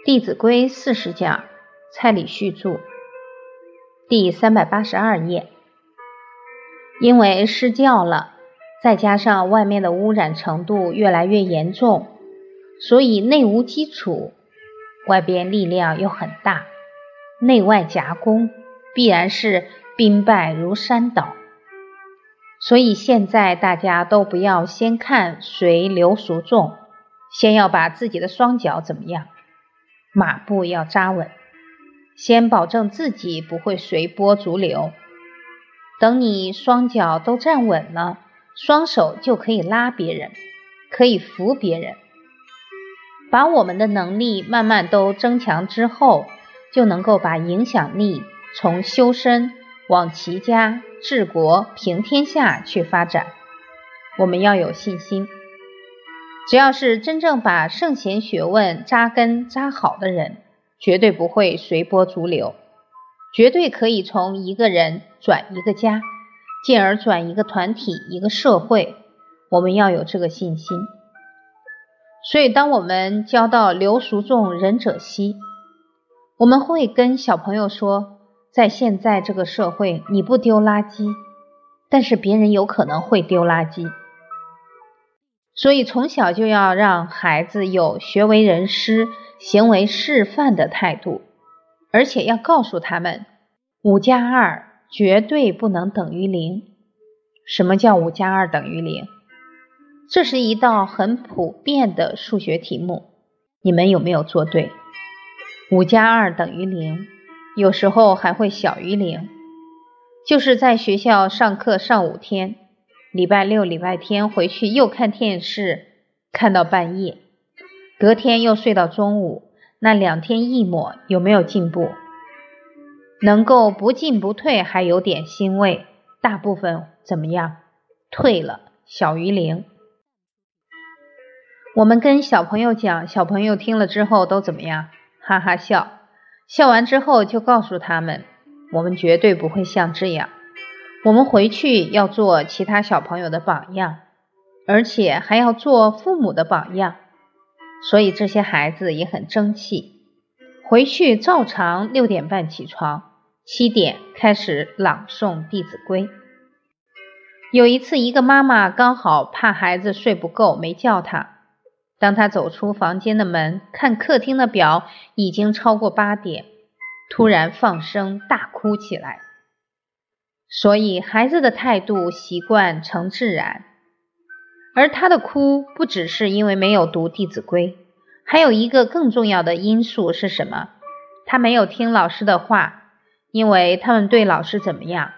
《弟子规》四十讲，蔡礼旭著，第三百八十二页。因为失教了，再加上外面的污染程度越来越严重，所以内无基础，外边力量又很大，内外夹攻，必然是兵败如山倒。所以现在大家都不要先看谁流俗重，先要把自己的双脚怎么样。马步要扎稳，先保证自己不会随波逐流。等你双脚都站稳了，双手就可以拉别人，可以扶别人。把我们的能力慢慢都增强之后，就能够把影响力从修身往齐家、治国、平天下去发展。我们要有信心。只要是真正把圣贤学问扎根扎好的人，绝对不会随波逐流，绝对可以从一个人转一个家，进而转一个团体、一个社会。我们要有这个信心。所以，当我们教到流俗众，仁者稀，我们会跟小朋友说，在现在这个社会，你不丢垃圾，但是别人有可能会丢垃圾。所以从小就要让孩子有学为人师、行为示范的态度，而且要告诉他们，五加二绝对不能等于零。什么叫五加二等于零？这是一道很普遍的数学题目，你们有没有做对？五加二等于零，有时候还会小于零，就是在学校上课上五天。礼拜六、礼拜天回去又看电视，看到半夜，隔天又睡到中午，那两天一抹有没有进步？能够不进不退，还有点欣慰。大部分怎么样？退了，小于零。我们跟小朋友讲，小朋友听了之后都怎么样？哈哈笑，笑完之后就告诉他们，我们绝对不会像这样。我们回去要做其他小朋友的榜样，而且还要做父母的榜样，所以这些孩子也很争气。回去照常六点半起床，七点开始朗诵《弟子规》。有一次，一个妈妈刚好怕孩子睡不够，没叫他。当他走出房间的门，看客厅的表已经超过八点，突然放声大哭起来。所以，孩子的态度、习惯成自然，而他的哭不只是因为没有读《弟子规》，还有一个更重要的因素是什么？他没有听老师的话，因为他们对老师怎么样？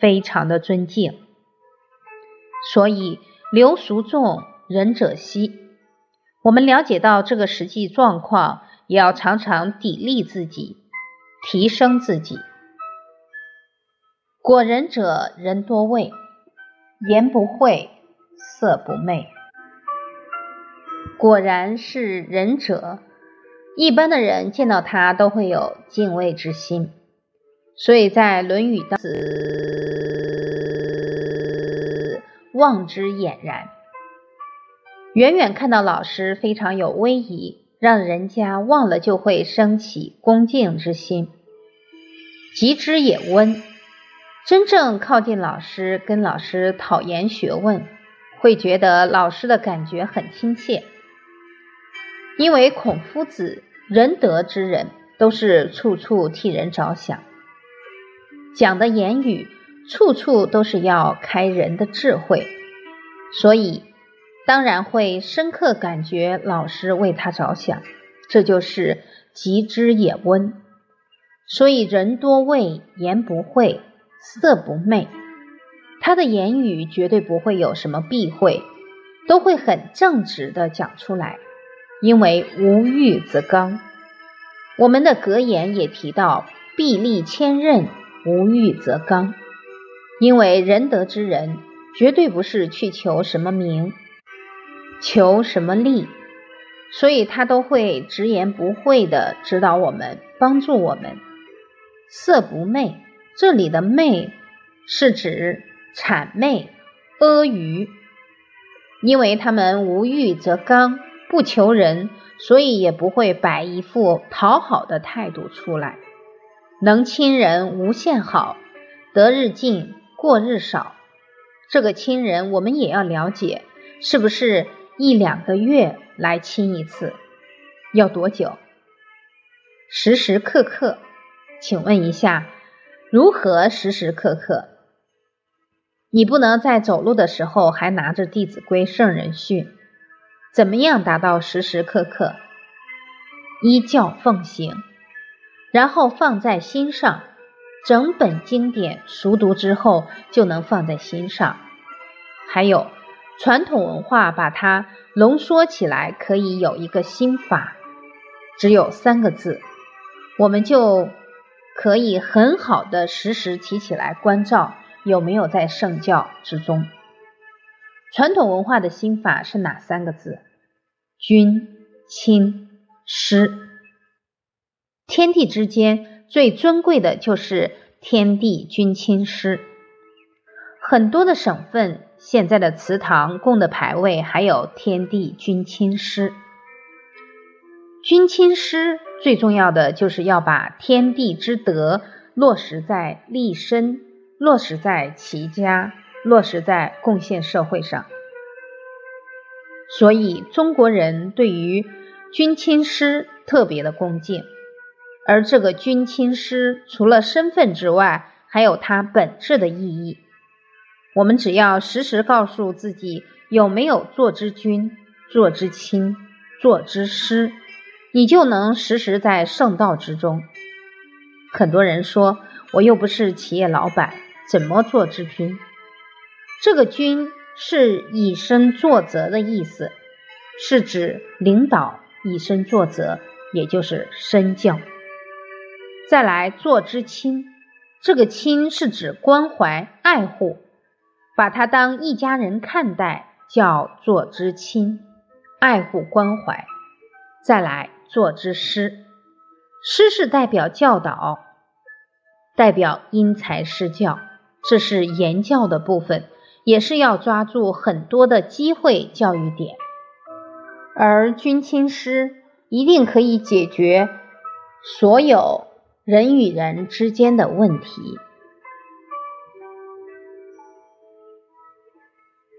非常的尊敬。所以，流俗众，仁者稀。我们了解到这个实际状况，也要常常砥砺自己，提升自己。果仁者，人多畏，言不讳，色不昧。果然是仁者，一般的人见到他都会有敬畏之心。所以在《论语》当子望之俨然，远远看到老师非常有威仪，让人家望了就会升起恭敬之心。及之也温。真正靠近老师，跟老师讨研学问，会觉得老师的感觉很亲切。因为孔夫子仁德之人，都是处处替人着想，讲的言语处处都是要开人的智慧，所以当然会深刻感觉老师为他着想。这就是极之也温。所以人多畏，言不讳。色不昧，他的言语绝对不会有什么避讳，都会很正直的讲出来。因为无欲则刚。我们的格言也提到“臂力千仞，无欲则刚”。因为仁德之人绝对不是去求什么名，求什么利，所以他都会直言不讳的指导我们，帮助我们。色不昧。这里的“媚”是指谄媚、阿谀，因为他们无欲则刚，不求人，所以也不会摆一副讨好的态度出来。能亲人无限好，得日进，过日少。这个亲人，我们也要了解，是不是一两个月来亲一次？要多久？时时刻刻？请问一下，如何时时刻刻？你不能在走路的时候还拿着《弟子规》《圣人训》，怎么样达到时时刻刻依教奉行？然后放在心上。整本经典熟读之后，就能放在心上。还有传统文化，把它浓缩起来，可以有一个心法，只有三个字，我们就可以很好的时时提起来关照有没有在圣教之中。传统文化的心法是哪三个字？君、亲、师。天地之间。最尊贵的就是天地君亲师。很多的省份现在的祠堂供的牌位还有天地君亲师。君亲师最重要的就是要把天地之德落实在立身，落实在齐家，落实在贡献社会上。所以中国人对于君亲师特别的恭敬。而这个君亲师，除了身份之外，还有它本质的意义。我们只要时时告诉自己有没有做之君、做之亲、做之师，你就能时时在圣道之中。很多人说，我又不是企业老板，怎么做之君？这个君是以身作则的意思，是指领导以身作则，也就是身教。再来做之亲，这个亲是指关怀爱护，把他当一家人看待，叫做之亲，爱护关怀。再来作之师，师是代表教导，代表因材施教，这是言教的部分，也是要抓住很多的机会教育点。而君亲师一定可以解决所有。人与人之间的问题。